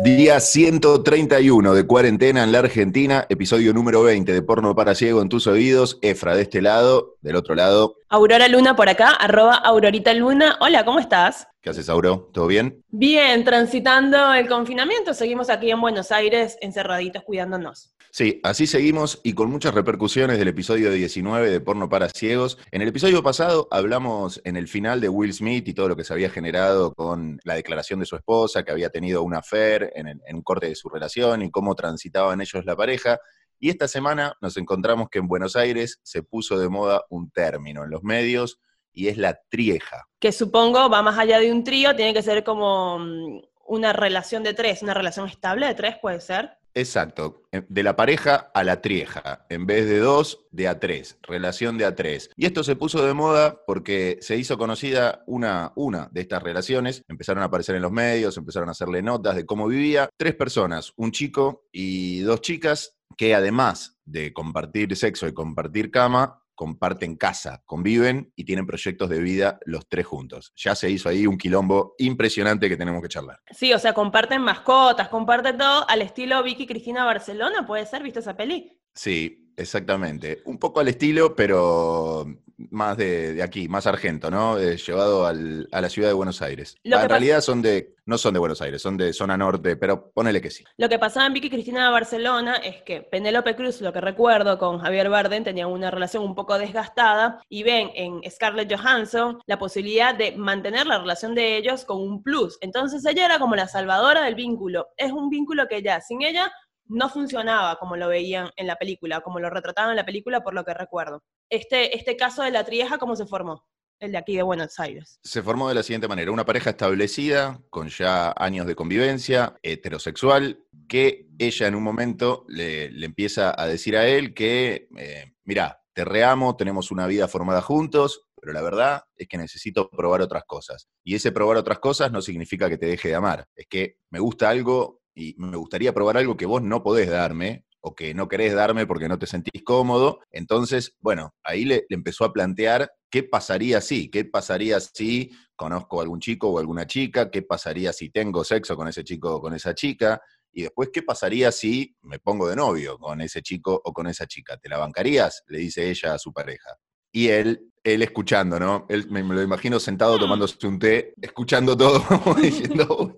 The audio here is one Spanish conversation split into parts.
Día 131 de cuarentena en la Argentina, episodio número 20 de Porno para Ciego en tus oídos. Efra de este lado, del otro lado. Aurora Luna por acá, arroba Aurorita Luna. Hola, ¿cómo estás? ¿Qué haces, Auro? ¿Todo bien? Bien, transitando el confinamiento, seguimos aquí en Buenos Aires encerraditos cuidándonos. Sí, así seguimos y con muchas repercusiones del episodio 19 de Porno para Ciegos. En el episodio pasado hablamos en el final de Will Smith y todo lo que se había generado con la declaración de su esposa, que había tenido una affair en, en un corte de su relación y cómo transitaban ellos la pareja. Y esta semana nos encontramos que en Buenos Aires se puso de moda un término en los medios y es la trieja. Que supongo va más allá de un trío, tiene que ser como mm, una relación de tres, una relación estable de tres, puede ser. Exacto, eh, de la pareja a la trieja, en vez de dos, de a tres, relación de a tres. Y esto se puso de moda porque se hizo conocida una, una de estas relaciones, empezaron a aparecer en los medios, empezaron a hacerle notas de cómo vivía. Tres personas, un chico y dos chicas, que además de compartir sexo y compartir cama, comparten casa, conviven y tienen proyectos de vida los tres juntos. Ya se hizo ahí un quilombo impresionante que tenemos que charlar. Sí, o sea, comparten mascotas, comparten todo al estilo Vicky Cristina Barcelona, ¿puede ser? ¿Viste esa peli? Sí, exactamente. Un poco al estilo, pero más de, aquí, más argento, ¿no? Eh, llevado a la ciudad de Buenos Aires. en realidad son de, no son de Buenos Aires, son de zona norte, pero ponele que sí. Lo que pasaba en Vicky Cristina de Barcelona es que Penélope Cruz, lo que recuerdo, con Javier Bardem tenía una relación un poco desgastada y ven en Scarlett Johansson la posibilidad de mantener la relación de ellos con un plus. Entonces ella era como la salvadora del vínculo. Es un vínculo que ya sin ella no funcionaba como lo veían en la película, como lo retrataban en la película, por lo que recuerdo. Este, este caso de la trieja, ¿cómo se formó? El de aquí de Buenos Aires. Se formó de la siguiente manera, una pareja establecida, con ya años de convivencia, heterosexual, que ella en un momento le, empieza a decir a él que, eh, mira, te reamo, tenemos una vida formada juntos, pero la verdad es que necesito probar otras cosas. Y ese probar otras cosas no significa que te deje de amar, es que me gusta algo y me gustaría probar algo que vos no podés darme o que no querés darme porque no te sentís cómodo. Entonces, bueno, ahí le, empezó a plantear qué pasaría si, qué pasaría si conozco a algún chico o alguna chica, qué pasaría si tengo sexo con ese chico o con esa chica, y después qué pasaría si me pongo de novio con ese chico o con esa chica. ¿Te la bancarías? Le dice ella a su pareja. Y él él escuchando, ¿no? Él me, lo imagino sentado mm. tomándose un té, escuchando todo, diciendo,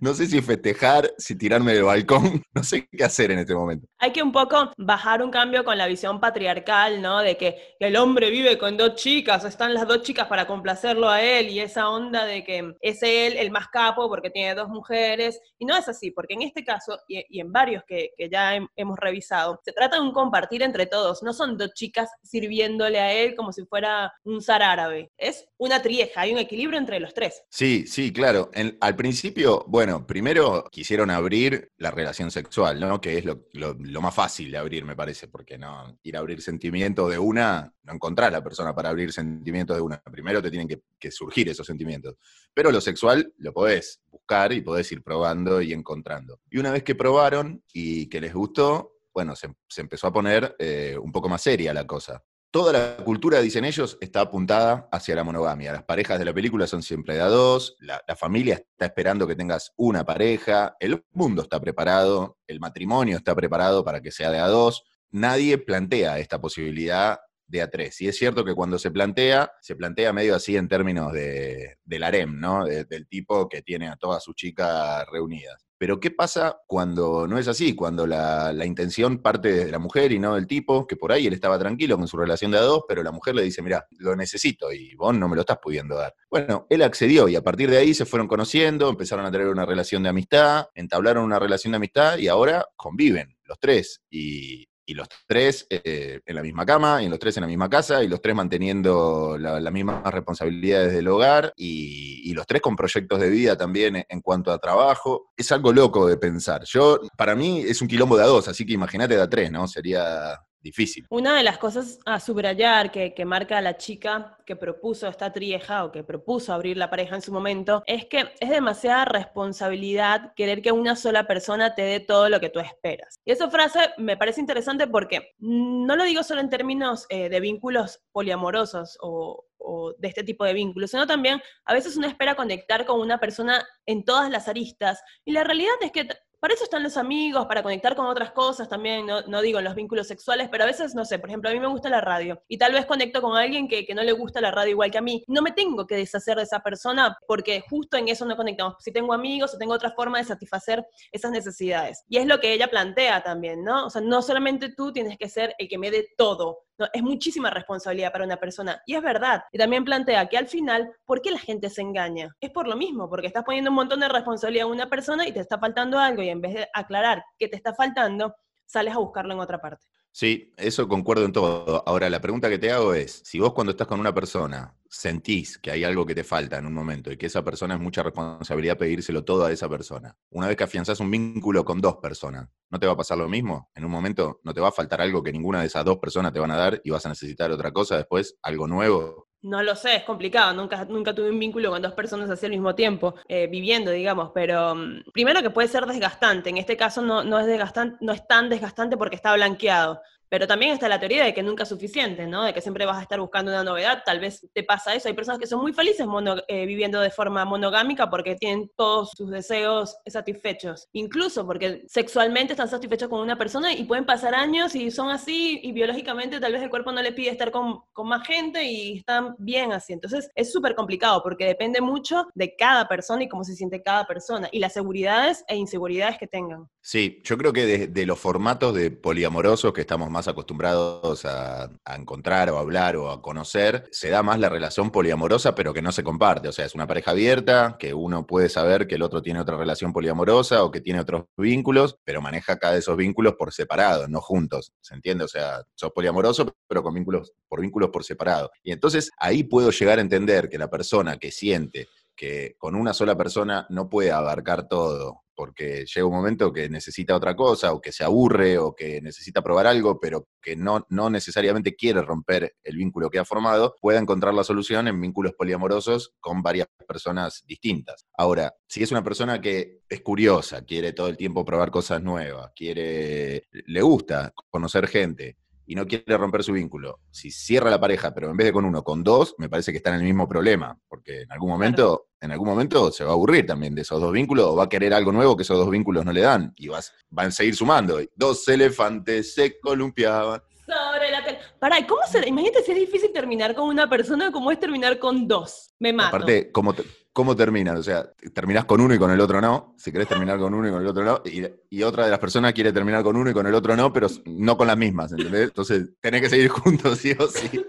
no sé si festejar, si tirarme del balcón, no sé qué hacer en este momento. Hay que un poco bajar un cambio con la visión patriarcal, ¿no? De que el hombre vive con dos chicas, están las dos chicas para complacerlo a él y esa onda de que es él el más capo porque tiene dos mujeres. Y no es así, porque en este caso y, en varios que, ya hemos revisado, se trata de un compartir entre todos, no son dos chicas sirviéndole a él como si fuera un zar árabe. Es una trieja, hay un equilibrio entre los tres. Sí, sí, claro. al principio, bueno, primero quisieron abrir la relación sexual, ¿no? Que es lo, más fácil de abrir, me parece, porque no ir a abrir sentimientos de una, no encontrar a la persona para abrir sentimientos de una. Primero te tienen que, surgir esos sentimientos. Pero lo sexual lo podés buscar y podés ir probando y encontrando. Y una vez que probaron y que les gustó, bueno, se, empezó a poner eh, un poco más seria la cosa. Toda la cultura, dicen ellos, está apuntada hacia la monogamia. Las parejas de la película son siempre de a dos, la, familia está esperando que tengas una pareja, el mundo está preparado, el matrimonio está preparado para que sea de a dos. Nadie plantea esta posibilidad de a tres. Y es cierto que cuando se plantea, se plantea medio así en términos de, del harem, ¿no? del tipo que tiene a todas sus chicas reunidas. Pero ¿qué pasa cuando no es así? Cuando la, intención parte de la mujer y no del tipo, que por ahí él estaba tranquilo con su relación de a dos, pero la mujer le dice, mira, lo necesito y vos no me lo estás pudiendo dar. Bueno, él accedió y a partir de ahí se fueron conociendo, empezaron a tener una relación de amistad, entablaron una relación de amistad y ahora conviven los tres. Y, y los tres eh, en la misma cama, y los tres en la misma casa, y los tres manteniendo las mismas responsabilidades del hogar, y, los tres con proyectos de vida también en, cuanto a trabajo. Es algo loco de pensar. Yo, para mí, es un quilombo de a dos, así que imagínate de a tres, ¿no? Sería difícil. Una de las cosas a subrayar que, que marca la chica que propuso esta trieja o que propuso abrir la pareja en su momento es que es demasiada responsabilidad querer que una sola persona te dé todo lo que tú esperas. Y esa frase me parece interesante porque no lo digo solo en términos eh, de vínculos poliamorosos o, o de este tipo de vínculos, sino también a veces uno espera conectar con una persona en todas las aristas. Y la realidad es que para eso están los amigos, para conectar con otras cosas también, no, digo en los vínculos sexuales, pero a veces, no sé, por ejemplo, a mí me gusta la radio y tal vez conecto con alguien que, que, no le gusta la radio igual que a mí. No me tengo que deshacer de esa persona porque justo en eso no conectamos. Si tengo amigos o tengo otra forma de satisfacer esas necesidades. Y es lo que ella plantea también, ¿no? O sea, no solamente tú tienes que ser el que me dé todo, es muchísima responsabilidad para una persona. Y es verdad. Y también plantea que al final, ¿por qué la gente se engaña? Es por lo mismo, porque estás poniendo un montón de responsabilidad a una persona y te está faltando algo y en vez de aclarar qué te está faltando, sales a buscarlo en otra parte. Sí, eso concuerdo en todo. Ahora, la pregunta que te hago es, si vos cuando estás con una persona sentís que hay algo que te falta en un momento y que esa persona es mucha responsabilidad pedírselo todo a esa persona, una vez que afianzás un vínculo con dos personas, ¿no te va a pasar lo mismo? En un momento no te va a faltar algo que ninguna de esas dos personas te van a dar y vas a necesitar otra cosa después, algo nuevo. No lo sé, es complicado. Nunca, nunca tuve un vínculo con dos personas así al mismo tiempo, eh, viviendo, digamos. Pero mm, primero que puede ser desgastante. En este caso no, no, es desgastante, no es tan desgastante porque está blanqueado. Pero también está la teoría de que nunca es suficiente, ¿no? De que siempre vas a estar buscando una novedad. Tal vez te pasa eso. Hay personas que son muy felices eh, viviendo de forma monogámica porque tienen todos sus deseos satisfechos. Incluso porque sexualmente están satisfechos con una persona y pueden pasar años y son así y biológicamente tal vez el cuerpo no le pide estar con, con más gente y están bien así. Entonces es súper complicado porque depende mucho de cada persona y cómo se siente cada persona y las seguridades e inseguridades que tengan. Sí, yo creo que de, los formatos de poliamorosos que estamos más acostumbrados a, encontrar o hablar o a conocer, se da más la relación poliamorosa, pero que no se comparte. O sea, es una pareja abierta, que uno puede saber que el otro tiene otra relación poliamorosa o que tiene otros vínculos, pero maneja cada de esos vínculos por separado, no juntos. ¿Se entiende? O sea, sos poliamoroso, pero con vínculos, por vínculos por separado. Y entonces ahí puedo llegar a entender que la persona que siente que con una sola persona no puede abarcar todo, porque llega un momento que necesita otra cosa, o que se aburre, o que necesita probar algo, pero que no, no necesariamente quiere romper el vínculo que ha formado, pueda encontrar la solución en vínculos poliamorosos con varias personas distintas. Ahora, si es una persona que es curiosa, quiere todo el tiempo probar cosas nuevas, quiere, le gusta conocer gente, y no quiere romper su vínculo, si cierra la pareja, pero en vez de con uno, con dos, me parece que está en el mismo problema, porque en algún momento, en algún momento se va a aburrir también de esos dos vínculos, o va a querer algo nuevo que esos dos vínculos no le dan, y vas, van a seguir sumando. Dos elefantes se columpiaban. Sobre la Pará, ¿cómo se, imagínate si es difícil terminar con una persona como es terminar con dos. Me mato. Aparte, como ¿cómo terminas? O sea, terminás con uno y con el otro no. Si querés terminar con uno y con el otro no. Y, otra de las personas quiere terminar con uno y con el otro no, pero no con las mismas, ¿entendés? Entonces, tenés que seguir juntos, sí o sí.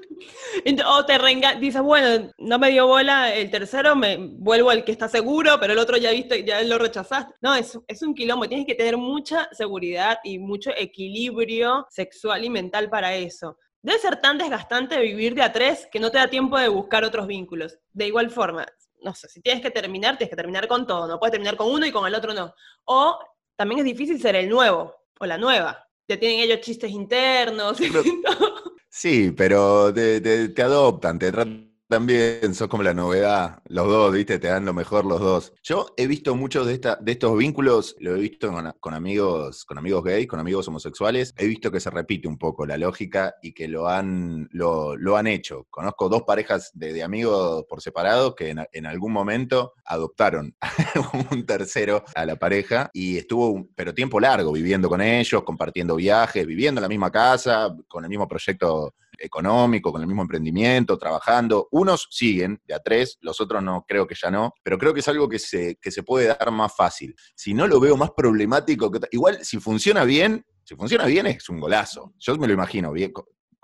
O te reenga dices, bueno, no me dio bola el tercero, me vuelvo al que está seguro, pero el otro ya viste, ya lo rechazaste. No, es, es un quilombo. Tienes que tener mucha seguridad y mucho equilibrio sexual y mental para eso. Debe ser tan desgastante vivir de a tres que no te da tiempo de buscar otros vínculos. De igual forma, no sé, si tienes que terminar, tienes que terminar con todo, no puedes terminar con uno y con el otro no. O también es difícil ser el nuevo o la nueva. Te tienen ellos chistes internos. sí, pero te, te adoptan, te tratan también sos como la novedad, los dos, ¿viste? Te dan lo mejor los dos. Yo he visto muchos de, esta, de estos vínculos, lo he visto con, amigos, con amigos gays, con amigos homosexuales, he visto que se repite un poco la lógica y que lo han, lo, han hecho. Conozco dos parejas de, amigos por separado que en, algún momento adoptaron un tercero a la pareja y estuvo, pero tiempo largo, viviendo con ellos, compartiendo viajes, viviendo en la misma casa, con el mismo proyecto económico, con el mismo emprendimiento, trabajando. Unos siguen de a tres, los otros no, creo que ya no, pero creo que es algo que se, que se puede dar más fácil. Si no lo veo más problemático, que, igual si funciona bien, si funciona bien es un golazo. Yo me lo imagino bien,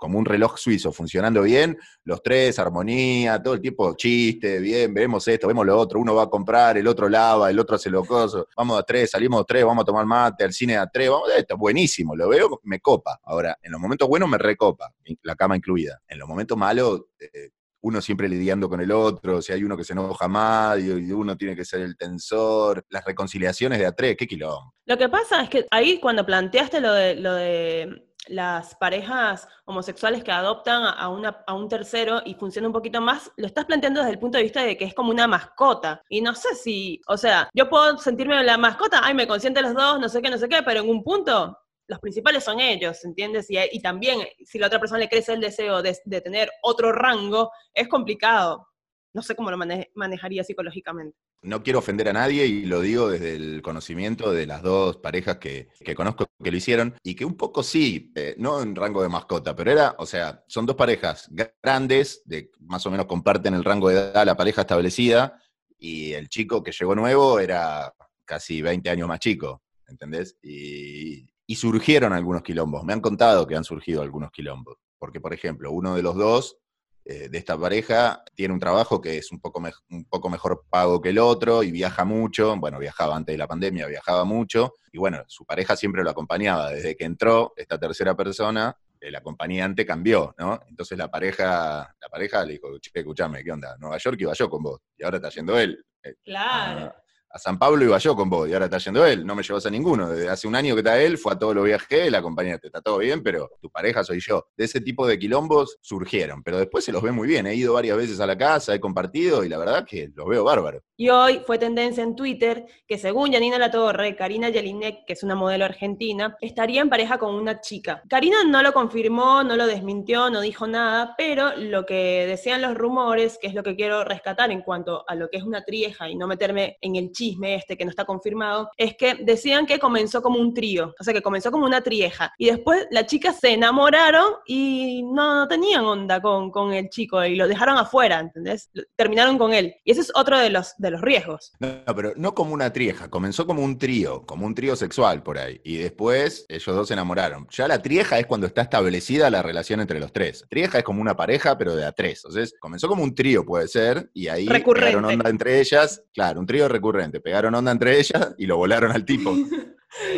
como un reloj suizo funcionando bien, los tres, armonía, todo el tiempo chiste, bien, vemos esto, vemos lo otro, uno va a comprar, el otro lava, el otro hace lo coso, vamos a tres, salimos a tres, vamos a tomar mate, al cine a tres, vamos, esto, buenísimo, lo veo, me copa. Ahora, en los momentos buenos me recopa, la cama incluida. En los momentos malos, eh, uno siempre lidiando con el otro, si hay uno que se enoja más y uno tiene que ser el tensor, las reconciliaciones de a tres, qué quilombo. Lo que pasa es que ahí cuando planteaste lo de, lo de las parejas homosexuales que adoptan a, una, a un tercero y funciona un poquito más, lo estás planteando desde el punto de vista de que es como una mascota. Y no sé si, o sea, yo puedo sentirme la mascota, ay, me consiente los dos, no sé qué, no sé qué, pero en un punto los principales son ellos, ¿entiendes? Y, y también si la otra persona le crece el deseo de, de tener otro rango, es complicado. No sé cómo lo manejaría psicológicamente. No quiero ofender a nadie y lo digo desde el conocimiento de las dos parejas que, conozco que lo hicieron y que un poco sí, eh, no en rango de mascota, pero era, o sea, son dos parejas grandes, de más o menos comparten el rango de edad la pareja establecida y el chico que llegó nuevo era casi 20 años más chico, ¿entendés? Y, y surgieron algunos quilombos, me han contado que han surgido algunos quilombos, porque por ejemplo, uno de los dos eh, de esta pareja tiene un trabajo que es un poco, un poco mejor pago que el otro y viaja mucho, bueno, viajaba antes de la pandemia, viajaba mucho, y bueno, su pareja siempre lo acompañaba, desde que entró esta tercera persona, el acompañante cambió, ¿no? Entonces la pareja, la pareja le dijo, che, escuchame, ¿qué onda? Nueva York iba yo con vos, y ahora está yendo él. Eh, claro. Ah, a San Pablo iba yo con vos y ahora está yendo él, no me llevas a ninguno. Desde hace un año que está él, fue a todos los viajes él, acompañate, está todo bien, pero tu pareja soy yo. De ese tipo de quilombos surgieron, pero después se los ve muy bien. He ido varias veces a la casa, he compartido y la verdad que los veo bárbaros. Y hoy fue tendencia en Twitter que según Janina Latorre, Karina Jelinek, que es una modelo argentina, estaría en pareja con una chica. Karina no lo confirmó, no lo desmintió, no dijo nada, pero lo que decían los rumores, que es lo que quiero rescatar en cuanto a lo que es una trieja y no meterme en el chico este que no está confirmado, es que decían que comenzó como un trío, o sea, que comenzó como una trieja. Y después las chicas se enamoraron y no, tenían onda con, con, el chico y lo dejaron afuera, ¿entendés? Terminaron con él. Y ese es otro de los, de los riesgos. No, pero no como una trieja, comenzó como un trío, como un trío sexual por ahí. Y después ellos dos se enamoraron. Ya la trieja es cuando está establecida la relación entre los tres. Trieja es como una pareja, pero de a tres. Entonces, comenzó como un trío, puede ser, y ahí pegaron onda entre ellas. Claro, un trío recurrente pegaron onda entre ellas y lo volaron al tipo.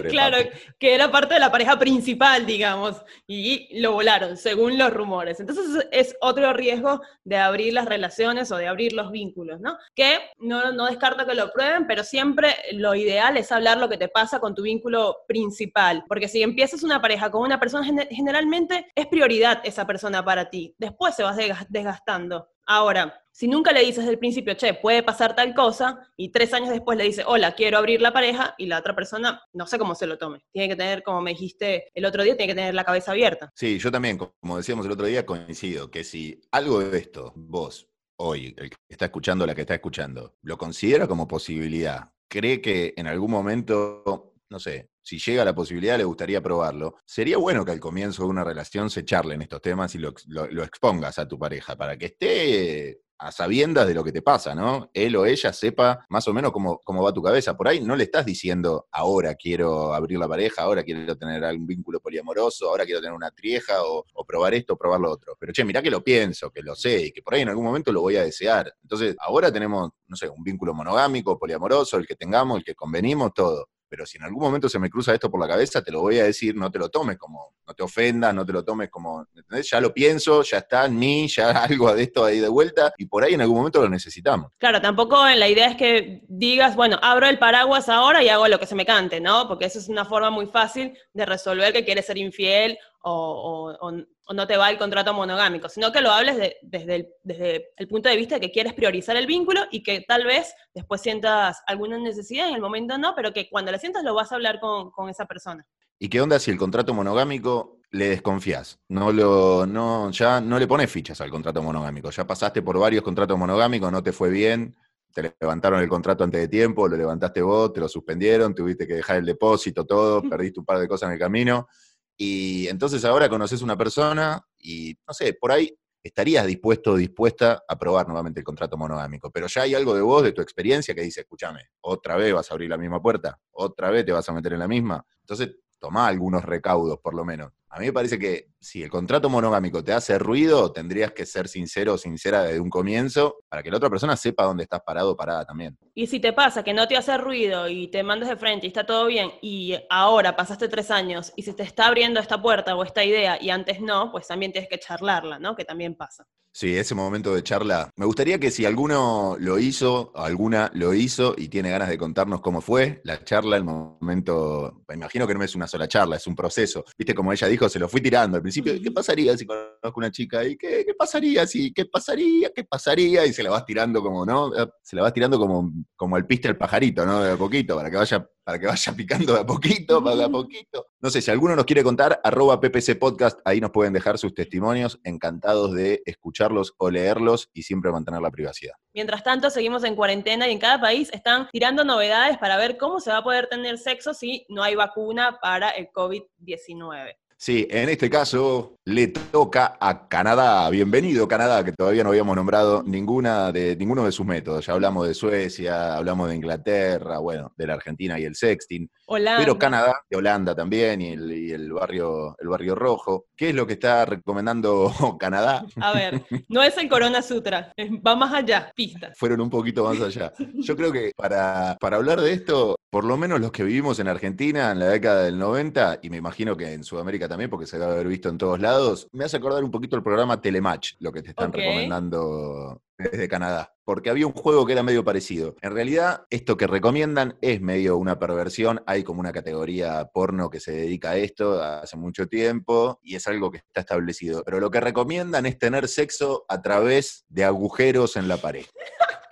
claro, que era parte de la pareja principal, digamos, y lo volaron, según los rumores. Entonces es otro riesgo de abrir las relaciones o de abrir los vínculos, ¿no? Que no, no descarto que lo prueben, pero siempre lo ideal es hablar lo que te pasa con tu vínculo principal, porque si empiezas una pareja con una persona, generalmente es prioridad esa persona para ti, después se vas desgastando. Ahora, si nunca le dices desde el principio, che, puede pasar tal cosa, y tres años después le dices, hola, quiero abrir la pareja, y la otra persona no sé cómo se lo tome. Tiene que tener, como me dijiste el otro día, tiene que tener la cabeza abierta. Sí, yo también, como decíamos el otro día, coincido que si algo de esto, vos, hoy, el que está escuchando, la que está escuchando, lo considera como posibilidad, cree que en algún momento no sé, si llega la posibilidad, le gustaría probarlo. Sería bueno que al comienzo de una relación se charlen estos temas y lo, lo, expongas a tu pareja para que esté a sabiendas de lo que te pasa, ¿no? Él o ella sepa más o menos cómo, cómo, va tu cabeza. Por ahí no le estás diciendo, ahora quiero abrir la pareja, ahora quiero tener algún vínculo poliamoroso, ahora quiero tener una trieja o, probar esto o probar lo otro. Pero che, mirá que lo pienso, que lo sé y que por ahí en algún momento lo voy a desear. Entonces, ahora tenemos, no sé, un vínculo monogámico, poliamoroso, el que tengamos, el que convenimos, todo pero si en algún momento se me cruza esto por la cabeza, te lo voy a decir, no te lo tomes como, no te ofendas, no te lo tomes como, ¿entendés? Ya lo pienso, ya está en mí, ya algo de esto ahí de vuelta, y por ahí en algún momento lo necesitamos. Claro, tampoco la idea es que digas, bueno, abro el paraguas ahora y hago lo que se me cante, ¿no? Porque eso es una forma muy fácil de resolver que quieres ser infiel o, no te va el contrato monogámico, sino que lo hables desde, el, desde el punto de vista de que quieres priorizar el vínculo y que tal vez después sientas alguna necesidad, en el momento no, pero que cuando la sientas lo vas a hablar con, esa persona. ¿Y qué onda si el contrato monogámico le desconfías? No lo, no, ya no le pones fichas al contrato monogámico. Ya pasaste por varios contratos monogámicos, no te fue bien, te levantaron el contrato antes de tiempo, lo levantaste vos, te lo suspendieron, tuviste que dejar el depósito, todo, perdiste un par de cosas en el camino. Y entonces ahora conoces una persona y, no sé, por ahí estarías dispuesto o dispuesta a probar nuevamente el contrato monogámico. Pero ya hay algo de vos, de tu experiencia, que dice, escúchame, otra vez vas a abrir la misma puerta, otra vez te vas a meter en la misma. Entonces, toma algunos recaudos, por lo menos. A mí me parece que si el contrato monogámico te hace ruido, tendrías que ser sincero o sincera desde un comienzo para que la otra persona sepa dónde estás parado o parada también. Y si te pasa que no te hace ruido y te mandas de frente y está todo bien y ahora pasaste tres años y se te está abriendo esta puerta o esta idea y antes no, pues también tienes que charlarla, ¿no? Que también pasa. Sí, ese momento de charla. Me gustaría que si alguno lo hizo, alguna lo hizo y tiene ganas de contarnos cómo fue la charla, el momento, me imagino que no es una sola charla, es un proceso. Viste, como ella dijo, dijo, se lo fui tirando al principio, ¿qué pasaría si conozco una chica? ¿Y qué, qué pasaría si, qué pasaría, qué pasaría? Y se la vas tirando como, ¿no? Se la vas tirando como, como el piste al pajarito, ¿no? De a poquito, para que vaya para que vaya picando de a poquito, de a poquito. No sé, si alguno nos quiere contar, arroba PPC Podcast, ahí nos pueden dejar sus testimonios, encantados de escucharlos o leerlos y siempre mantener la privacidad. Mientras tanto, seguimos en cuarentena y en cada país están tirando novedades para ver cómo se va a poder tener sexo si no hay vacuna para el COVID-19. Sí, en este caso le toca a Canadá. Bienvenido Canadá, que todavía no habíamos nombrado ninguna de, ninguno de sus métodos. Ya hablamos de Suecia, hablamos de Inglaterra, bueno, de la Argentina y el sexting. Pero Canadá, de Holanda también y el, barrio, el barrio rojo. ¿Qué es lo que está recomendando Canadá? A ver, no es el Corona Sutra, va más allá, pista. Fueron un poquito más allá. Yo creo que para, para hablar de esto, por lo menos los que vivimos en Argentina en la década del 90, y me imagino que en Sudamérica también, porque se debe haber visto en todos lados, me hace acordar un poquito el programa Telematch, lo que te están recomendando desde Canadá, porque había un juego que era medio parecido. En realidad, esto que recomiendan es medio una perversión, hay como una categoría porno que se dedica a esto hace mucho tiempo y es algo que está establecido, pero lo que recomiendan es tener sexo a través de agujeros en la pared.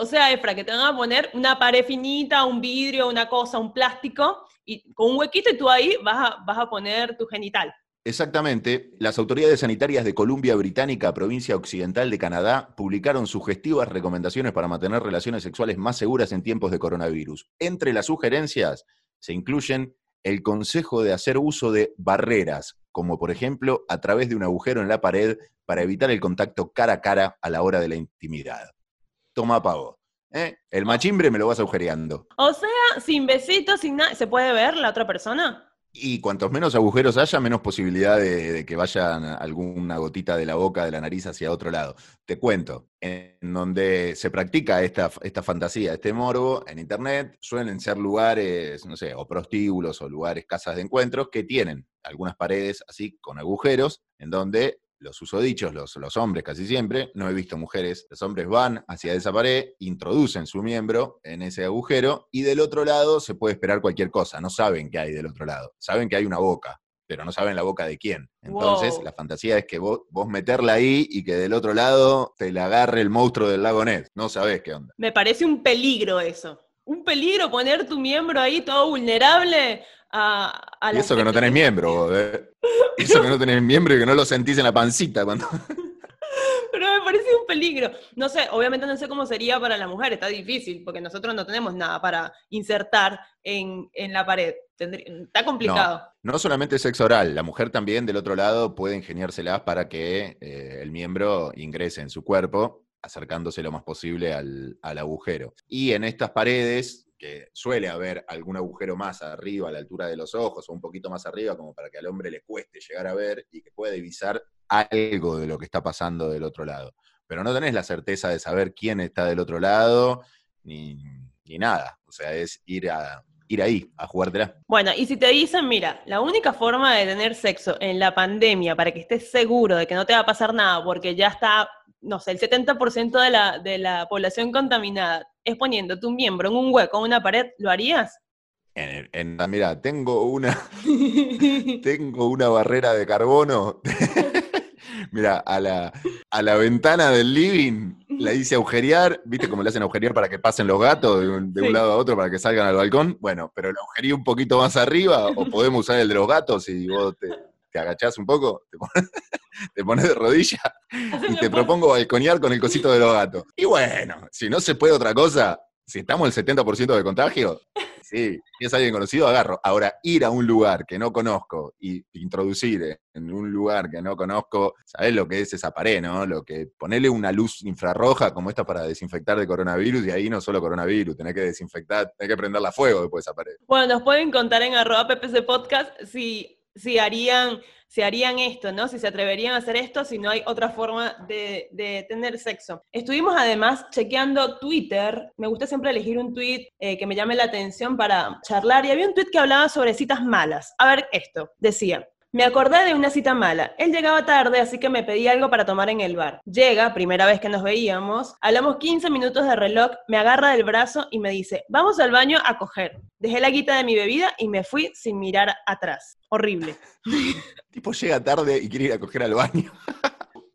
O sea, Efra, que te van a poner una pared finita, un vidrio, una cosa, un plástico, y con un huequito y tú ahí vas a, vas a poner tu genital. Exactamente. Las autoridades sanitarias de Columbia Británica, provincia occidental de Canadá, publicaron sugestivas recomendaciones para mantener relaciones sexuales más seguras en tiempos de coronavirus. Entre las sugerencias se incluyen el consejo de hacer uso de barreras, como por ejemplo a través de un agujero en la pared para evitar el contacto cara a cara a la hora de la intimidad toma pago. ¿Eh? El machimbre me lo vas agujereando. O sea, sin besitos, sin nada, ¿se puede ver la otra persona? Y cuantos menos agujeros haya, menos posibilidad de, que vayan alguna gotita de la boca, de la nariz hacia otro lado. Te cuento, en donde se practica esta, esta fantasía, este morbo, en internet, suelen ser lugares, no sé, o prostíbulos o lugares, casas de encuentros, que tienen algunas paredes así con agujeros, en donde los susodichos, los, los hombres casi siempre, no he visto mujeres, los hombres van hacia esa pared, introducen su miembro en ese agujero y del otro lado se puede esperar cualquier cosa, no saben qué hay del otro lado, saben que hay una boca, pero no saben la boca de quién. Entonces, la fantasía es que vos, vos meterla ahí y que del otro lado te la agarre el monstruo del lago Ness. No sabés qué onda. Me parece un peligro eso. Un peligro poner tu miembro ahí todo vulnerable a, y eso que no tenés miembro, eh. eso que no tenés miembro y que no lo sentís en la pancita cuando... Pero me parece un peligro. No sé, obviamente no sé cómo sería para la mujer, está difícil, porque nosotros no tenemos nada para insertar en, la pared. está complicado. No, solamente sexo oral, la mujer también del otro lado puede ingeniárselas para que eh, el miembro ingrese en su cuerpo, acercándose lo más posible al, al agujero. Y en estas paredes que suele haber algún agujero más arriba, a la altura de los ojos, o un poquito más arriba, como para que al hombre le cueste llegar a ver y que pueda divisar algo de lo que está pasando del otro lado. Pero no tenés la certeza de saber quién está del otro lado, ni, nada. O sea, es ir a, ir ahí, a jugártela. Bueno, y si te dicen, mira, la única forma de tener sexo en la pandemia para que estés seguro de que no te va a pasar nada, porque ya está, no sé, el 70% de la, de la población contaminada, es poniendo tu miembro en un hueco, en una pared, ¿lo harías? En, mira, tengo una, tengo una barrera de carbono. mira, a la, a la ventana del living la hice agujerear, ¿viste cómo le hacen agujerear para que pasen los gatos de un, lado a otro para que salgan al balcón? Bueno, pero la agujería un poquito más arriba, o podemos usar el de los gatos y vos te, te agachás un poco, te pones, de rodilla y te propongo balconear con el cosito de los gatos. Y bueno, si no se puede otra cosa, si estamos el 70% de contagio, sí, si es alguien conocido, agarro. Ahora, ir a un lugar que no conozco y introducir en un lugar que no conozco, ¿sabes lo que es esa pared, no? Lo que ponerle una luz infrarroja como esta para desinfectar de coronavirus y ahí no solo coronavirus, tenés que desinfectar, tenés que prenderla a fuego después de esa pared. Bueno, nos pueden contar en arroba PPC Podcast si si harían, si harían esto, ¿no? Si se atreverían a hacer esto, si no hay otra forma de, tener sexo. Estuvimos además chequeando Twitter. Me gusta siempre elegir un tweet eh, que me llame la atención para charlar. Y había un tweet que hablaba sobre citas malas. A ver esto. Decía, Me acordé de una cita mala. Él llegaba tarde, así que me pedí algo para tomar en el bar. Llega, primera vez que nos veíamos, hablamos 15 minutos de reloj, me agarra del brazo y me dice, vamos al baño a coger. Dejé la guita de mi bebida y me fui sin mirar atrás. Horrible. tipo llega tarde y quiere ir a coger al baño.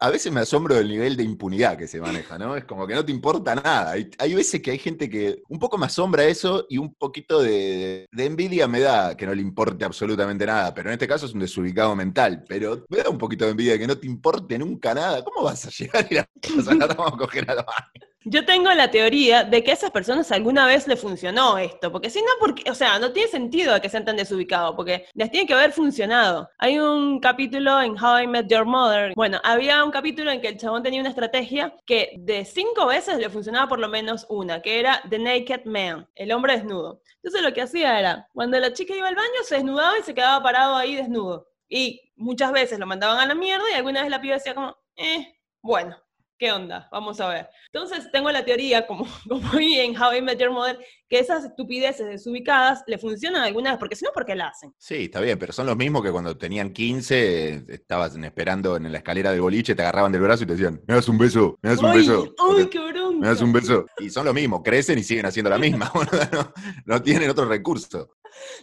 A veces me asombro del nivel de impunidad que se maneja, ¿no? Es como que no te importa nada. Hay, veces que hay gente que un poco me asombra eso y un poquito de, envidia me da que no le importe absolutamente nada, pero en este caso es un desubicado mental, pero me da un poquito de envidia que no te importe nunca nada. ¿Cómo vas a llegar y a, a coger al baño? Yo tengo la teoría de que a esas personas alguna vez le funcionó esto, porque si no, porque, o sea, no tiene sentido que sean tan desubicados, porque les tiene que haber funcionado. Hay un capítulo en How I Met Your Mother, bueno, había un capítulo en que el chabón tenía una estrategia que de cinco veces le funcionaba por lo menos una, que era The Naked Man, el hombre desnudo. Entonces lo que hacía era, cuando la chica iba al baño, se desnudaba y se quedaba parado ahí desnudo. Y muchas veces lo mandaban a la mierda y alguna vez la piba decía como, eh, bueno, ¿Qué onda? Vamos a ver. Entonces, tengo la teoría, como, como vi en How I Met Your Mother, que esas estupideces desubicadas le funcionan algunas, porque si no, ¿por qué la hacen? Sí, está bien, pero son los mismos que cuando tenían 15, estabas esperando en la escalera del boliche, te agarraban del brazo y te decían, me das un beso, me das un beso. ¡Uy, qué bronca! Me das un beso. Y son los mismos, crecen y siguen haciendo la misma. no, no tienen otro recurso.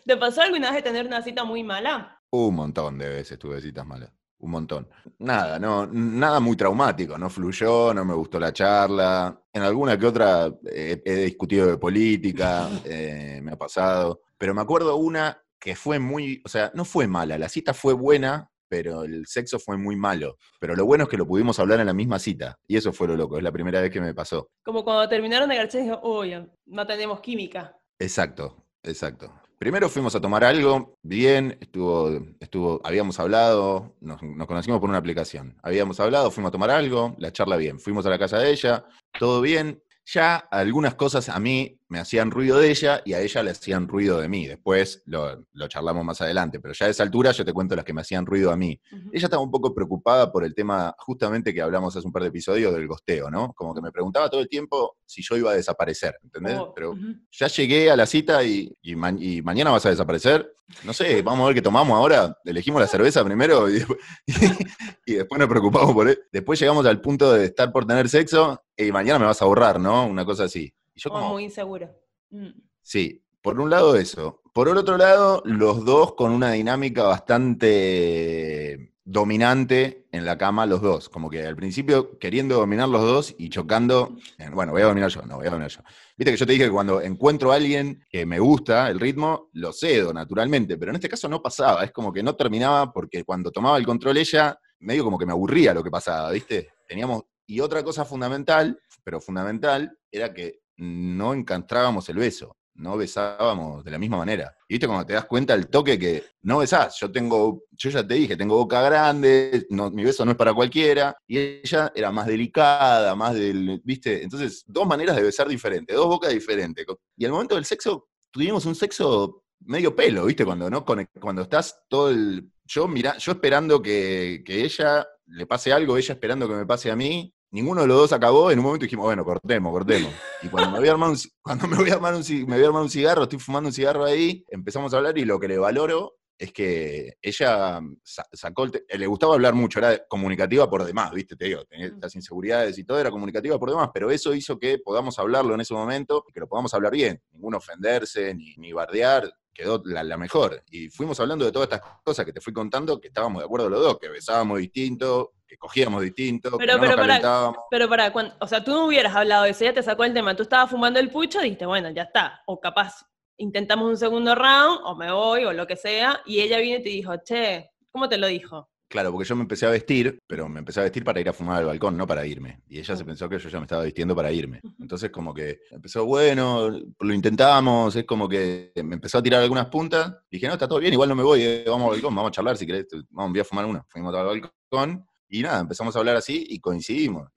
¿Te pasó alguna vez de tener una cita muy mala? Un montón de veces tuve citas malas un montón. Nada, no, nada muy traumático, no fluyó, no me gustó la charla. En alguna que otra he discutido de política, eh, me ha pasado. Pero me acuerdo una que fue muy, o sea, no fue mala, la cita fue buena, pero el sexo fue muy malo. Pero lo bueno es que lo pudimos hablar en la misma cita. Y eso fue lo loco, es la primera vez que me pasó. Como cuando terminaron de garchar, dijo, uy, no tenemos química. Exacto, exacto. Primero fuimos a tomar algo, bien, estuvo, estuvo, habíamos hablado, nos, conocimos por una aplicación. Habíamos hablado, fuimos a tomar algo, la charla bien. Fuimos a la casa de ella, todo bien. Ya algunas cosas a mí me hacían ruido de ella y a ella le hacían ruido de mí. Después lo, charlamos más adelante, pero ya a esa altura yo te cuento las que me hacían ruido a mí. Ella estaba un poco preocupada por el tema justamente que hablamos hace un par de episodios del gosteo, ¿no? Como que me preguntaba todo el tiempo si yo iba a desaparecer, ¿entendés? Oh, pero ya llegué a la cita y, mañana vas a desaparecer. No sé, vamos a ver qué tomamos ahora. Elegimos la cerveza primero y, después nos preocupamos por él. Después llegamos al punto de estar por tener sexo y mañana me vas a borrar, ¿no? Una cosa así yo como, muy inseguro. Mm. Sí, por un lado eso. Por el otro lado, los dos con una dinámica bastante dominante en la cama, los dos. Como que al principio queriendo dominar los dos y chocando. Bueno, voy a dominar yo, no, voy a dominar yo. Viste que yo te dije que cuando encuentro a alguien que me gusta el ritmo, lo cedo naturalmente, pero en este caso no pasaba. Es como que no terminaba porque cuando tomaba el control ella, medio como que me aburría lo que pasaba, ¿viste? Teníamos. Y otra cosa fundamental, pero fundamental, era que no encantrábamos el beso, no besábamos de la misma manera. Y viste cuando te das cuenta el toque que no besás, yo tengo, yo ya te dije, tengo boca grande, mi beso no es para cualquiera, y ella era más delicada, más del, viste, entonces dos maneras de besar diferentes, dos bocas diferentes. Y al momento del sexo tuvimos un sexo medio pelo, viste, cuando no cuando estás todo el, yo mira, yo esperando que, que ella le pase algo, ella esperando que me pase a mí, ninguno de los dos acabó, en un momento dijimos, bueno, cortemos, cortemos. Y cuando me voy a armar un, cuando me voy a armar un, me voy a armar un cigarro, estoy fumando un cigarro ahí, empezamos a hablar y lo que le valoro es que ella sacó, le gustaba hablar mucho, era comunicativa por demás, viste, te digo, tenía las inseguridades y todo, era comunicativa por demás, pero eso hizo que podamos hablarlo en ese momento y que lo podamos hablar bien, ningún ofenderse, ni, ni bardear, quedó la, mejor. Y fuimos hablando de todas estas cosas que te fui contando, que estábamos de acuerdo los dos, que besábamos distinto, que cogíamos distinto, pero, que no pero, para, pero para, o sea, tú no hubieras hablado de eso, ya te sacó el tema, tú estabas fumando el pucho, dijiste, bueno, ya está, o capaz intentamos un segundo round, o me voy, o lo que sea, y ella viene y te dijo, che, ¿cómo te lo dijo? Claro, porque yo me empecé a vestir, pero me empecé a vestir para ir a fumar al balcón, no para irme. Y ella se pensó que yo ya me estaba vistiendo para irme. Entonces como que empezó, bueno, lo intentamos, es como que me empezó a tirar algunas puntas. Dije, no, está todo bien, igual no me voy, eh, vamos al balcón, vamos a charlar si querés, vamos, voy a fumar una. Fuimos al balcón y nada, empezamos a hablar así y coincidimos,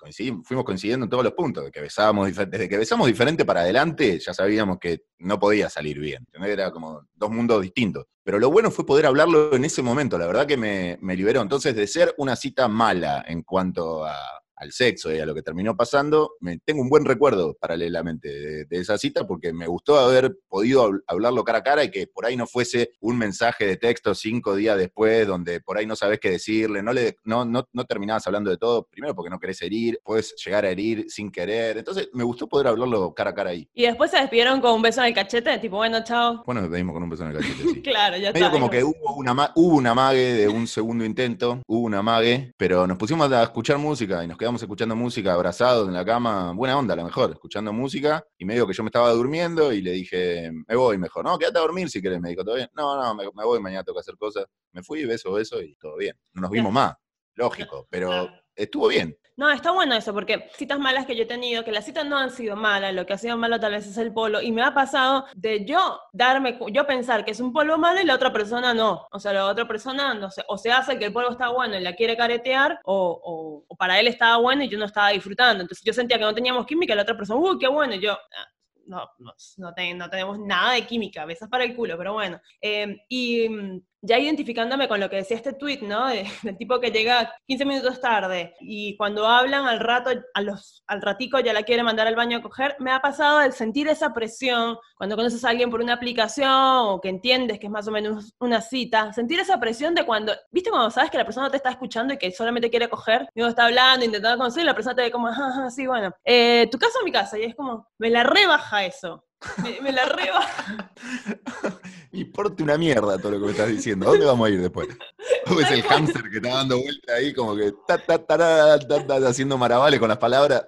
fuimos coincidiendo en todos los puntos, que besábamos, desde que besamos diferente para adelante, ya sabíamos que no podía salir bien, era como dos mundos distintos. Pero lo bueno fue poder hablarlo en ese momento, la verdad que me, liberó. Entonces, de ser una cita mala en cuanto a, al sexo y a lo que terminó pasando, me, tengo un buen recuerdo paralelamente de, esa cita porque me gustó haber podido hablarlo cara a cara y que por ahí no fuese un mensaje de texto cinco días después donde por ahí no sabes qué decirle, no, le, no, no, no terminabas hablando de todo, primero porque no querés herir, puedes llegar a herir sin querer, entonces me gustó poder hablarlo cara a cara ahí. Y después se despidieron con un beso en el cachete, tipo, bueno, chao. Bueno, nos despedimos con un beso en el cachete, sí. claro, ya Medio como que hubo una, hubo una mague de un segundo intento, hubo una mague, pero nos pusimos a escuchar música y nos quedamos escuchando música abrazados en la cama, buena onda a lo mejor, escuchando música, y medio que yo me estaba durmiendo y le dije, me voy mejor, no, quédate a dormir si querés, me dijo, ¿todo bien? No, no, me, voy, mañana tengo que hacer cosas. Me fui, beso, beso y todo bien. No nos vimos más, lógico, pero estuvo bien. No, está bueno eso, porque citas malas que yo he tenido, que las citas no han sido malas, lo que ha sido malo tal vez es el polo, y me ha pasado de yo darme, yo pensar que es un polo malo y la otra persona no. O sea, la otra persona, no sé, o se hace que el polo está bueno y la quiere caretear, o, para él estaba bueno y yo no estaba disfrutando. Entonces yo sentía que no teníamos química y la otra persona, uy, qué bueno, y yo, ah, no, no, no, tenemos nada de química, besas para el culo, pero bueno. Em, y mm, ya identificándome con lo que decía este tweet, ¿no? del tipo que llega 15 minutos tarde y cuando hablan al rato, al ratico ya la quiere mandar al baño a coger, me ha pasado el sentir esa presión cuando conoces a alguien por una aplicación o que entiendes que es más o menos una cita, sentir esa presión de cuando, ¿viste cuando sabes que la persona no te está escuchando y que solamente quiere coger? Y uno está hablando, intentando conocer y la persona te ve como, ah, sí, bueno, eh, tu casa o mi casa, y es como, me la rebaja eso. Me, la rebaja. Me importa una mierda todo lo que me estás diciendo. ¿A dónde vamos a ir después? es el hámster que está dando vuelta ahí, como que ta, ta, ta, haciendo maravales con las palabras.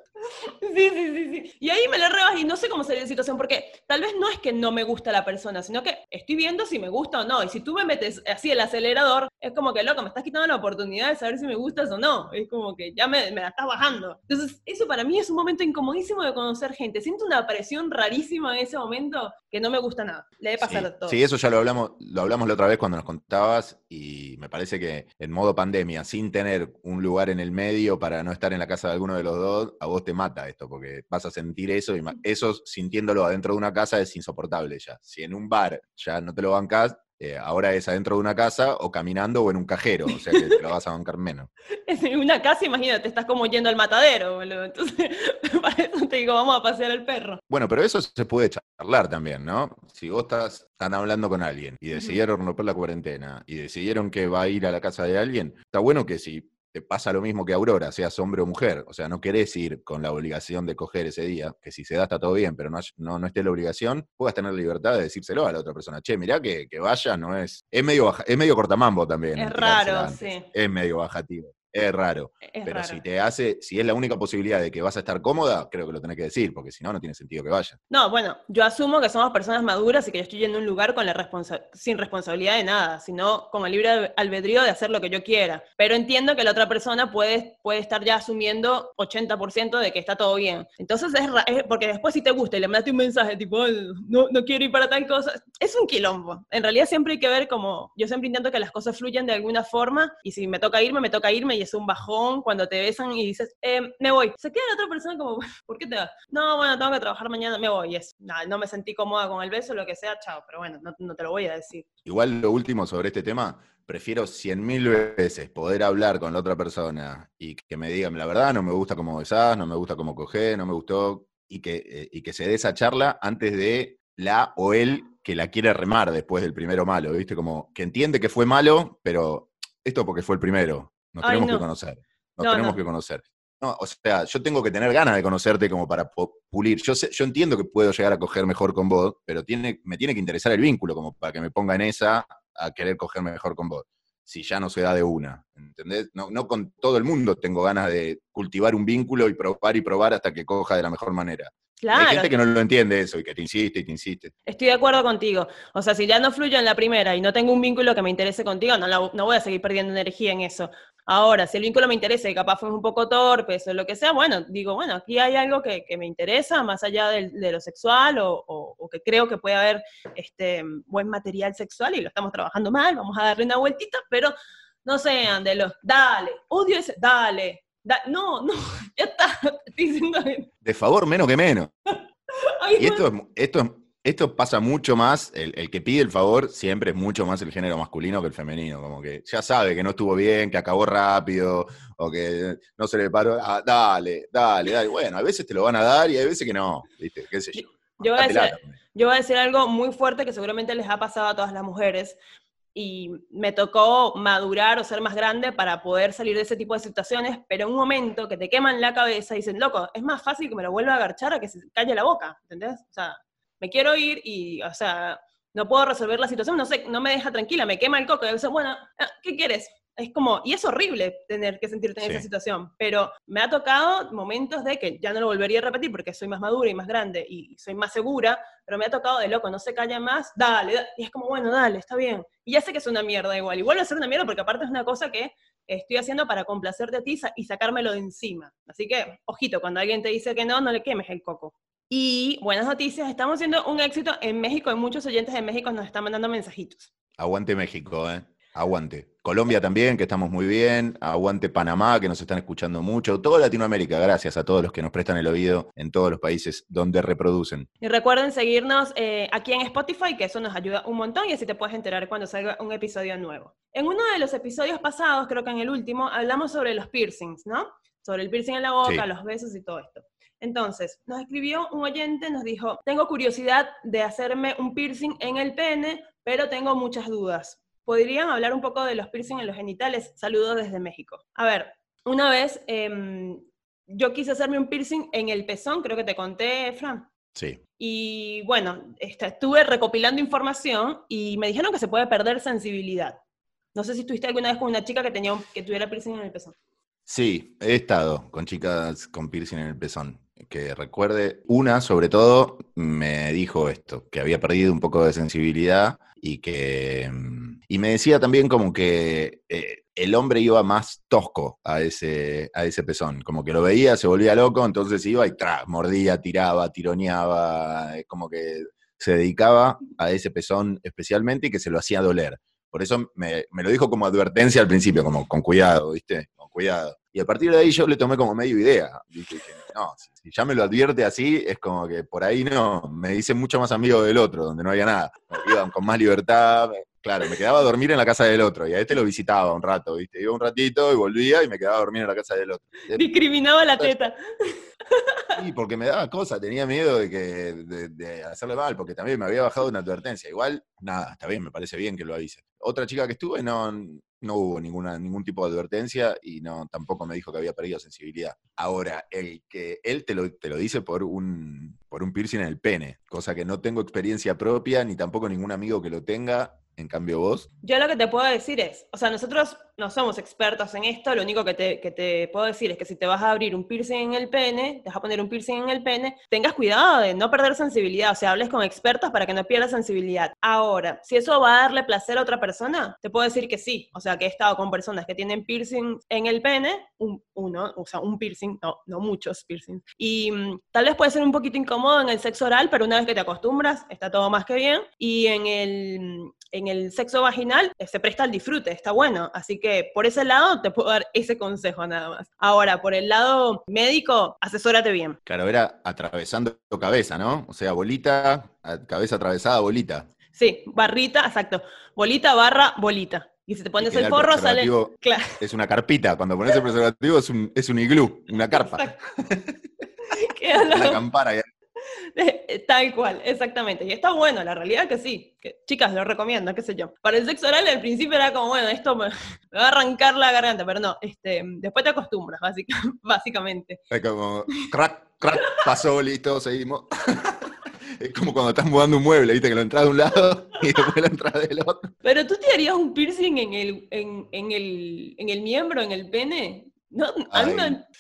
Sí, sí, sí, sí. Y ahí me la rebas y no sé cómo sería la situación, porque tal vez no es que no me gusta la persona, sino que estoy viendo si me gusta o no. Y si tú me metes así el acelerador, es como que, loco, me estás quitando la oportunidad de saber si me gustas o no. Es como que ya me, me la estás bajando. Entonces, eso para mí es un momento incomodísimo de conocer gente. Siento una presión rarísima en ese momento que no me gusta nada. Le debe pasar a todos. Sí, eso ya lo hablamos, lo hablamos la otra vez cuando nos contabas y me parece que en modo pandemia, sin tener un lugar en el medio para no estar en la casa de alguno de los dos, a vos te mata esto, porque vas a sentir eso y eso sintiéndolo adentro de una casa es insoportable ya. Si en un bar ya no te lo bancás, eh, ahora es adentro de una casa o caminando o en un cajero, o sea que te lo vas a bancar menos. En una casa, imagínate, estás como yendo al matadero, boludo. Entonces, para eso te digo, vamos a pasear al perro. Bueno, pero eso se puede charlar también, ¿no? Si vos estás, están hablando con alguien y decidieron romper la cuarentena y decidieron que va a ir a la casa de alguien, está bueno que si te pasa lo mismo que Aurora, seas hombre o mujer. O sea, no querés ir con la obligación de coger ese día, que si se da está todo bien, pero no, no, no esté la obligación, puedas tener la libertad de decírselo a la otra persona. Che, mirá que, que vaya, no es. Es medio, es medio cortamambo también. Es raro, sí. Es medio bajativo es raro. pero si te hace, si es la única posibilidad de que vas a estar cómoda, creo que lo tenés que decir, porque si no, no tiene sentido que vaya. No, bueno, yo asumo que somos personas maduras y que yo estoy yendo a un lugar con la sin responsabilidad de nada, sino con el libre albedrío de hacer lo que yo quiera. Pero entiendo que la otra persona puede, puede estar ya asumiendo 80% de que está todo bien. Entonces es, porque después si te gusta y le mandaste un mensaje tipo, no, no quiero ir para tal cosa, es un quilombo. En realidad siempre hay que ver como, yo siempre intento que las cosas fluyan de alguna forma y si me toca irme, me toca irme y es un bajón cuando te besan y dices, eh, me voy. Se queda la otra persona como, ¿por qué te vas? No, bueno, tengo que trabajar mañana, me voy. Y es, no me sentí cómoda con el beso, lo que sea, chao. Pero bueno, no, te lo voy a decir. Igual lo último sobre este tema, prefiero cien mil veces poder hablar con la otra persona y que me digan, la verdad, no me gusta cómo besás, no me gusta cómo cogés, no me gustó, y que, eh, y que se dé esa charla antes de la o él que la quiere remar después del primero malo, ¿viste? Como que entiende que fue malo, pero esto porque fue el primero. Nos tenemos que conocer. Nos tenemos que conocer. No, o sea, yo tengo que tener ganas de conocerte como para pulir. Yo, sé, yo entiendo que puedo llegar a coger mejor con vos, pero tiene, me tiene que interesar el vínculo como para que me ponga en esa a querer coger mejor con vos. Si ya no se da de una, ¿entendés? No, no con todo el mundo tengo ganas de cultivar un vínculo y probar y probar hasta que coja de la mejor manera. Hay gente que no lo entiende eso y que te insiste y te insiste. Estoy de acuerdo contigo. O sea, si ya no fluyo en la primera y no tengo un vínculo que me interese contigo, no, no voy a seguir perdiendo energía en eso. Ahora, si el vínculo me interesa y capaz fue un poco torpe o lo que sea, bueno, digo, bueno, aquí hay algo que, me interesa más allá de, lo sexual o, que creo que puede haber este, buen material sexual y lo estamos trabajando mal, vamos a darle una vueltita, pero no sean de los, dale, odio ese, dale, no, no, ya está, De favor, menos que menos. y esto, esto, Esto pasa mucho más, el, el, que pide el favor siempre es mucho más el género masculino que el femenino, como que ya sabe que no estuvo bien, que acabó rápido, o que no se le paró, ah, dale, dale, dale. Bueno, a veces te lo van a dar y hay veces que no, ¿viste? ¿Qué sé yo? Yo voy, a decir, yo voy a decir algo muy fuerte que seguramente les ha pasado a todas las mujeres, y me tocó madurar o ser más grande para poder salir de ese tipo de situaciones, pero en un momento que te queman la cabeza y dicen, loco, es más fácil que me lo vuelva a agarchar a que se calle la boca, ¿entendés? O sea, me quiero ir y, o sea, no puedo resolver la situación, no sé, no me deja tranquila, me quema el coco, y yo bueno, ah, ¿qué quieres? Es como, y es horrible tener que sentirte en esa situación, pero me ha tocado momentos de que ya no lo volvería a repetir porque soy más madura y más grande y soy más segura, pero me ha tocado de loco, no se calla más, dale, dale, y es como, bueno, dale, está bien. Y ya sé que es una mierda igual, y vuelve a ser una mierda porque aparte es una cosa que estoy haciendo para complacerte a ti y sacármelo de encima. Así que, ojito, cuando alguien te dice que no, no le quemes el coco. Y buenas noticias, estamos haciendo un éxito en México y muchos oyentes de México nos están mandando mensajitos. Aguante México, ¿eh? Aguante. Colombia también, que estamos muy bien. Aguante Panamá, que nos están escuchando mucho. Toda Latinoamérica, gracias a todos los que nos prestan el oído en todos los países donde reproducen. Y recuerden seguirnos eh, aquí en Spotify, que eso nos ayuda un montón y así te puedes enterar cuando salga un episodio nuevo. En uno de los episodios pasados, creo que en el último, hablamos sobre los piercings, ¿no? Sobre el piercing en la boca, los besos y todo esto. Entonces, nos escribió un oyente, nos dijo, tengo curiosidad de hacerme un piercing en el pene, pero tengo muchas dudas. ¿Podrían hablar un poco de los piercing en los genitales? Saludos desde México. A ver, una vez em, yo quise hacerme un piercing en el pezón, creo que te conté, Fran. Sí. Y bueno, estuve recopilando información y me dijeron que se puede perder sensibilidad. No sé si estuviste alguna vez con una chica que, tenía, que tuviera piercing en el pezón. Sí, he estado con chicas con piercing en el pezón. Que recuerde, una sobre todo me dijo esto, que había perdido un poco de sensibilidad y que... Mm, y me decía también como que eh, el hombre iba más tosco a ese, a ese pezón, como que lo veía, se volvía loco, entonces iba y tra, mordía, tiraba, tironeaba, como que se dedicaba a ese pezón especialmente y que se lo hacía doler. Por eso me, me, lo dijo como advertencia al principio, como con cuidado, ¿viste? Cuidado. Y a partir de ahí yo le tomé como medio idea. Dije, no, si, ya me lo advierte así, es como que por ahí no, me dice mucho más amigo del otro, donde no había nada. Con más libertad, claro, me quedaba a dormir en la casa del otro y a este lo visitaba un rato, ¿viste? Iba un ratito y volvía y me quedaba a dormir en la casa del otro. Discriminaba la teta. Sí, porque me daba cosas, tenía miedo de, que, de, hacerle mal, porque también me había bajado una advertencia. Igual, nada, está bien, me parece bien que lo avise. Otra chica que estuve no, no hubo ninguna, ningún tipo de advertencia y no, tampoco me dijo que había perdido sensibilidad. Ahora, el que él te lo, te lo dice por un, por un piercing en el pene, cosa que no tengo experiencia propia, ni tampoco ningún amigo que lo tenga, en cambio vos. Yo lo que te puedo decir es, o sea, nosotros no somos expertos en esto, lo único que te, que te, puedo decir es que si te vas a abrir un piercing en el pene, te vas a poner un piercing en el pene, tengas cuidado de no perder sensibilidad, o sea, hables con expertos para que no pierdas sensibilidad. Ahora, si eso va a darle placer a otra persona, te puedo decir que sí, o sea, que he estado con personas que tienen piercing en el pene, uno, o sea, un piercing, no, no muchos piercings, y mm, tal vez puede ser un poquito incómodo en el sexo oral, pero una vez que te acostumbras, está todo más que bien, y en el, en el sexo vaginal eh, se presta al disfrute, está bueno, así que por ese lado te puedo dar ese consejo nada más. Ahora, por el lado médico, asesórate bien. Claro, era atravesando tu cabeza, ¿no? O sea, bolita, cabeza atravesada, bolita. Sí, barrita, exacto. Bolita, barra, bolita. Y si te pones el forro, sale. Claro. Es una carpita. Cuando pones el preservativo es un, es un iglú, una carpa. una campara. Tal cual, exactamente. Y está bueno, la realidad que sí. Que, chicas, lo recomiendo, qué sé yo. Para el sexo oral al principio era como, bueno, esto me, va a arrancar la garganta, pero no, este, después te acostumbras, básicamente. Es como, crack, crack, pasó, listo, seguimos. Es como cuando estás mudando un mueble, viste que lo entras de un lado y después lo entras del otro. Pero tú te harías un piercing en el, en, en el, en el miembro, en el pene. No,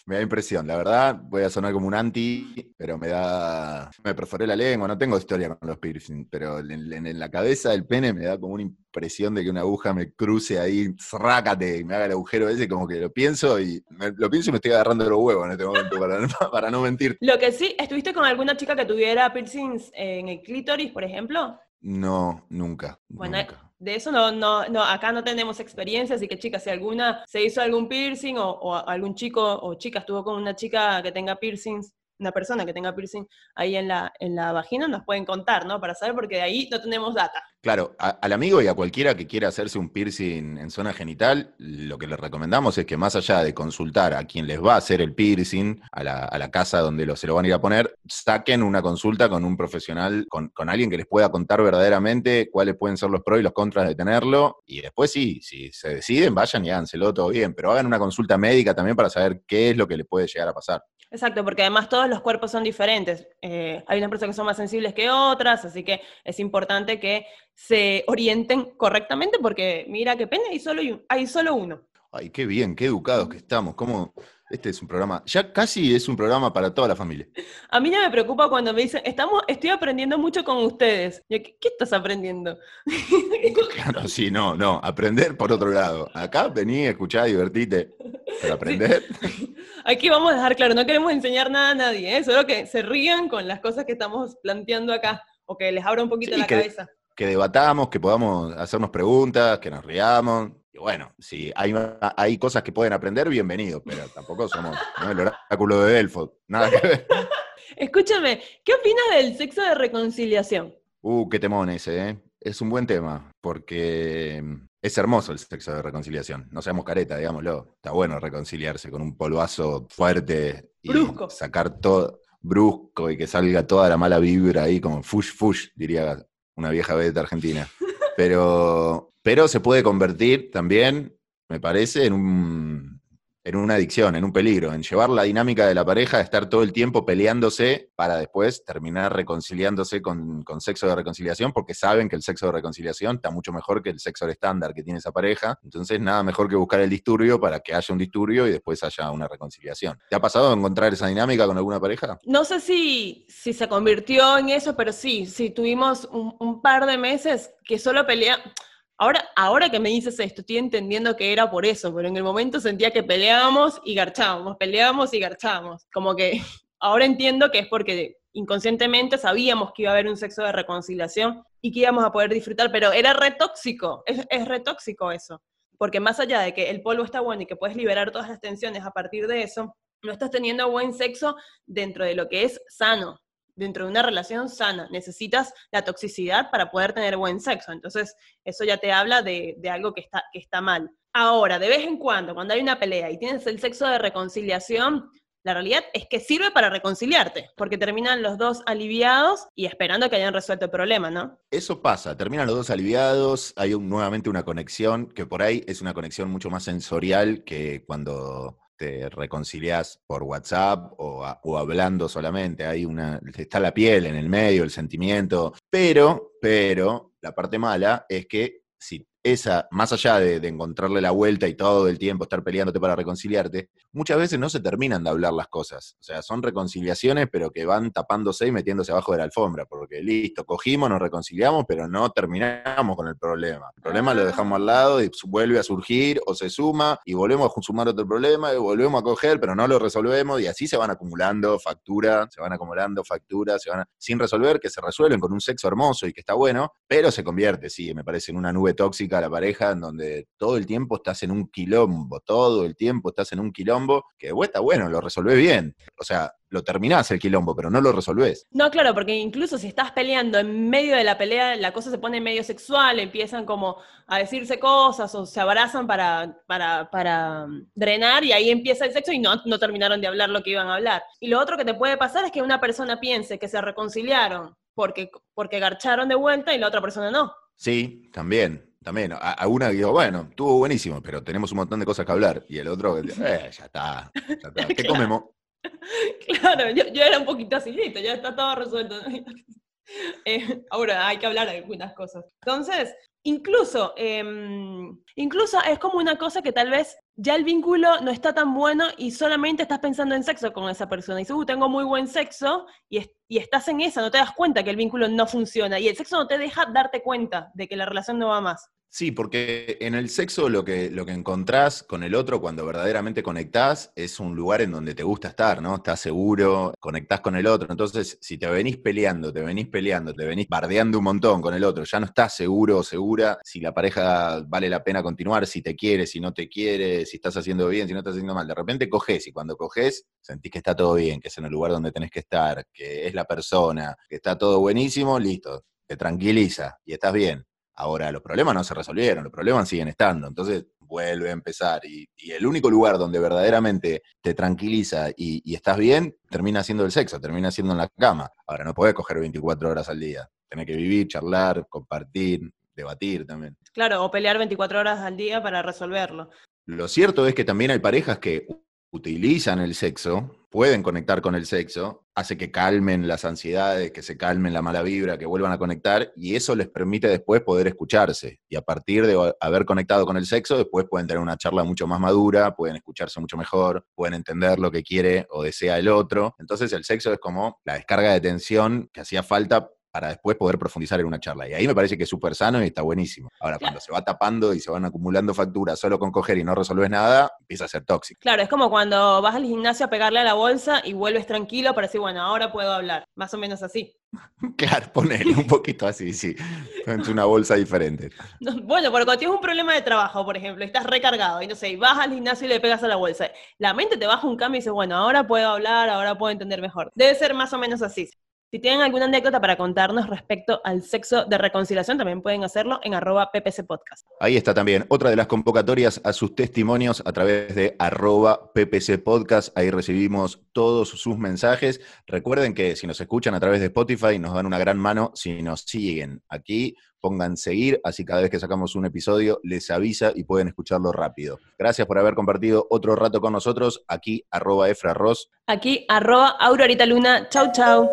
me... da impresión, la verdad, voy a sonar como un anti, pero me da. Me perforé la lengua, no tengo historia con los piercing, pero en, la cabeza del pene me da como una impresión de que una aguja me cruce ahí, zrácate, y me haga el agujero ese, como que lo pienso y lo pienso y me estoy agarrando los huevos en este momento, para, no mentir. Lo que sí, ¿estuviste con alguna chica que tuviera piercings en el clítoris, por ejemplo? No, nunca. Bueno, de eso no, no, no, acá no tenemos experiencia, así que chicas, si alguna se hizo algún piercing o, algún chico o chica estuvo con una chica que tenga piercings una persona que tenga piercing ahí en la, en la vagina, nos pueden contar, ¿no? Para saber, porque de ahí no tenemos data. Claro, al amigo y a cualquiera que quiera hacerse un piercing en zona genital, lo que le recomendamos es que más allá de consultar a quien les va a hacer el piercing, a la, casa donde lo, se lo van a ir a poner, saquen una consulta con un profesional, con, con, alguien que les pueda contar verdaderamente cuáles pueden ser los pros y los contras de tenerlo. Y después sí, si se deciden, vayan y háganselo todo bien, pero hagan una consulta médica también para saber qué es lo que les puede llegar a pasar. Exacto, porque además todos los cuerpos son diferentes. Eh, hay unas personas que son más sensibles que otras, así que es importante que se orienten correctamente porque mira qué pena, hay solo, hay solo uno. Ay, qué bien, qué educados que estamos. ¿Cómo? Este es un programa, ya casi es un programa para toda la familia. A mí ya me preocupa cuando me dicen, estamos, estoy aprendiendo mucho con ustedes. ¿qué, estás aprendiendo? claro, sí, no, no, aprender por otro lado. Acá vení, escuchá, divertite, pero aprender. Aquí vamos a dejar claro, no queremos enseñar nada a nadie, ¿eh? solo que se rían con las cosas que estamos planteando acá, o que les abra un poquito la cabeza. Que debatamos, que podamos hacernos preguntas, que nos riamos, y bueno, si hay, hay cosas que pueden aprender, bienvenido, pero tampoco somos el oráculo de Delfos, nada que ver. Escúchame, ¿qué opinas del sexo de reconciliación? Uh, qué temón ese, ¿eh? Es un buen tema, porque mm, es hermoso el sexo de reconciliación. No seamos careta, digámoslo. Está bueno reconciliarse con un polvazo fuerte y brusco. sacar todo brusco y que salga toda la mala vibra ahí, como fush fush, diría una vieja de argentina. Pero pero se puede convertir también, me parece, en, un, en una adicción, en un peligro, en llevar la dinámica de la pareja estar todo el tiempo peleándose para después terminar reconciliándose con, con sexo de reconciliación, porque saben que el sexo de reconciliación está mucho mejor que el sexo estándar que tiene esa pareja. Entonces, nada mejor que buscar el disturbio para que haya un disturbio y después haya una reconciliación. ¿Te ha pasado encontrar esa dinámica con alguna pareja? No sé si, si se convirtió en eso, pero sí, sí, tuvimos un, un par de meses que solo peleamos Ahora, ahora que me dices esto, estoy entendiendo que era por eso, pero en el momento sentía que peleábamos y garchábamos, peleábamos y garchábamos. Como que ahora entiendo que es porque inconscientemente sabíamos que iba a haber un sexo de reconciliación y que íbamos a poder disfrutar, pero era retóxico, es, es retóxico eso. Porque más allá de que el polvo está bueno y que puedes liberar todas las tensiones a partir de eso, no estás teniendo buen sexo dentro de lo que es sano, dentro de una relación sana. Necesitas la toxicidad para poder tener buen sexo. Entonces, eso ya te habla de, algo que está, mal. Ahora, de vez en cuando, cuando hay una pelea y tienes el sexo de reconciliación, la realidad es que sirve para reconciliarte, porque terminan los dos aliviados y esperando que hayan resuelto el problema, ¿no? Eso pasa, terminan los dos aliviados, hay nuevamente una conexión, que por ahí es una conexión mucho más sensorial que cuando te reconcilias por WhatsApp o, o, hablando solamente, hay una, está la piel en el medio, el sentimiento, pero, pero, la parte mala es que si esa, más allá de, encontrarle la vuelta y todo el tiempo estar peleándote para reconciliarte, muchas veces no se terminan de hablar las cosas. O sea, son reconciliaciones, pero que van tapándose y metiéndose abajo de la alfombra, porque listo, cogimos, nos reconciliamos, pero no terminamos con el problema. El problema lo dejamos al lado y vuelve a surgir o se suma y volvemos a sumar otro problema y volvemos a coger, pero no lo resolvemos y así se van acumulando facturas, se van acumulando facturas, se van sin resolver, que se resuelven con un sexo hermoso y que está bueno, pero se convierte, sí, me parece, en una nube tóxica a la pareja en donde todo el tiempo estás en un quilombo, todo el tiempo estás en un quilombo, que de está bueno, lo resolvés bien. O sea, lo terminás el quilombo, pero no lo resolvés. No, claro, porque incluso si estás peleando en medio de la pelea, la cosa se pone medio sexual, empiezan como a decirse cosas o se abrazan para, para, para drenar y ahí empieza el sexo y no, no terminaron de hablar lo que iban a hablar. Y lo otro que te puede pasar es que una persona piense que se reconciliaron porque, porque garcharon de vuelta y la otra persona no. Sí, también. También, a, una digo, bueno, estuvo buenísimo, pero tenemos un montón de cosas que hablar. Y el otro, eh, ya está, ya está. ¿Qué comemos? Claro, yo, era un poquito así, listo, ya está todo resuelto. Eh, ahora hay que hablar de algunas cosas. Entonces, incluso, em, incluso es como una cosa que tal vez ya el vínculo no está tan bueno y solamente estás pensando en sexo con esa persona. Y dices, uh, tengo muy buen sexo y, y estás en esa, no te das cuenta que el vínculo no funciona. Y el sexo no te deja darte cuenta de que la relación no va más. Sí, porque en el sexo lo que, lo que encontrás con el otro cuando verdaderamente conectás es un lugar en donde te gusta estar, ¿no? Estás seguro, conectás con el otro. Entonces, si te venís peleando, te venís peleando, te venís bardeando un montón con el otro, ya no estás seguro o seguro madura, si la pareja vale la pena continuar, si te quiere, si no te quiere, si estás haciendo bien, si no estás haciendo mal. De repente coges y cuando coges sentís que está todo bien, que es en el lugar donde tenés que estar, que es la persona, que está todo buenísimo, listo, te tranquiliza y estás bien. Ahora, los problemas no se resolvieron, los problemas siguen estando. Entonces, vuelve a empezar. Y, el único lugar donde verdaderamente te tranquiliza y, estás bien, termina siendo el sexo, termina siendo en la cama. Ahora, no podés coger 24 horas al día. Tenés que vivir, charlar, compartir, debatir también. Claro, o pelear 24 horas al día para resolverlo. Lo cierto es que también hay parejas que utilizan el sexo, pueden conectar con el sexo, hace que calmen las ansiedades, que se calmen la mala vibra, que vuelvan a conectar, y eso les permite después poder escucharse. Y a partir de haber conectado con el sexo, después pueden tener una charla mucho más madura, pueden escucharse mucho mejor, pueden entender lo que quiere o desea el otro. Entonces el sexo es como la descarga de tensión que hacía falta para después poder profundizar en una charla. Y ahí me parece que es súper sano y está buenísimo. Ahora, cuando se va tapando y se van acumulando facturas solo con coger y no resolves nada, empieza a ser tóxico. Claro, es como cuando vas al gimnasio a pegarle a la bolsa y vuelves tranquilo para decir, bueno, ahora puedo hablar. Más o menos así. Claro, ponele un poquito así, sí. Es una bolsa diferente. bueno, porque cuando tienes un problema de trabajo, por ejemplo, estás recargado y no sé, vas al gimnasio y le pegas a la bolsa, la mente te baja un cambio y dices, bueno, ahora puedo hablar, ahora puedo entender mejor. Debe ser más o menos así. Si tienen alguna anécdota para contarnos respecto al sexo de reconciliación, también pueden hacerlo en arroba ppc podcast. Ahí está también otra de las convocatorias a sus testimonios a través de arroba ppc podcast. Ahí recibimos todos sus mensajes. Recuerden que si nos escuchan a través de Spotify, nos dan una gran mano si nos siguen aquí pongan seguir, así cada vez que sacamos un episodio les avisa y pueden escucharlo rápido. Gracias por haber compartido otro rato con nosotros. Aquí, arroba Efra Ross. Aquí, arroba Aurorita Luna. Chau, chau.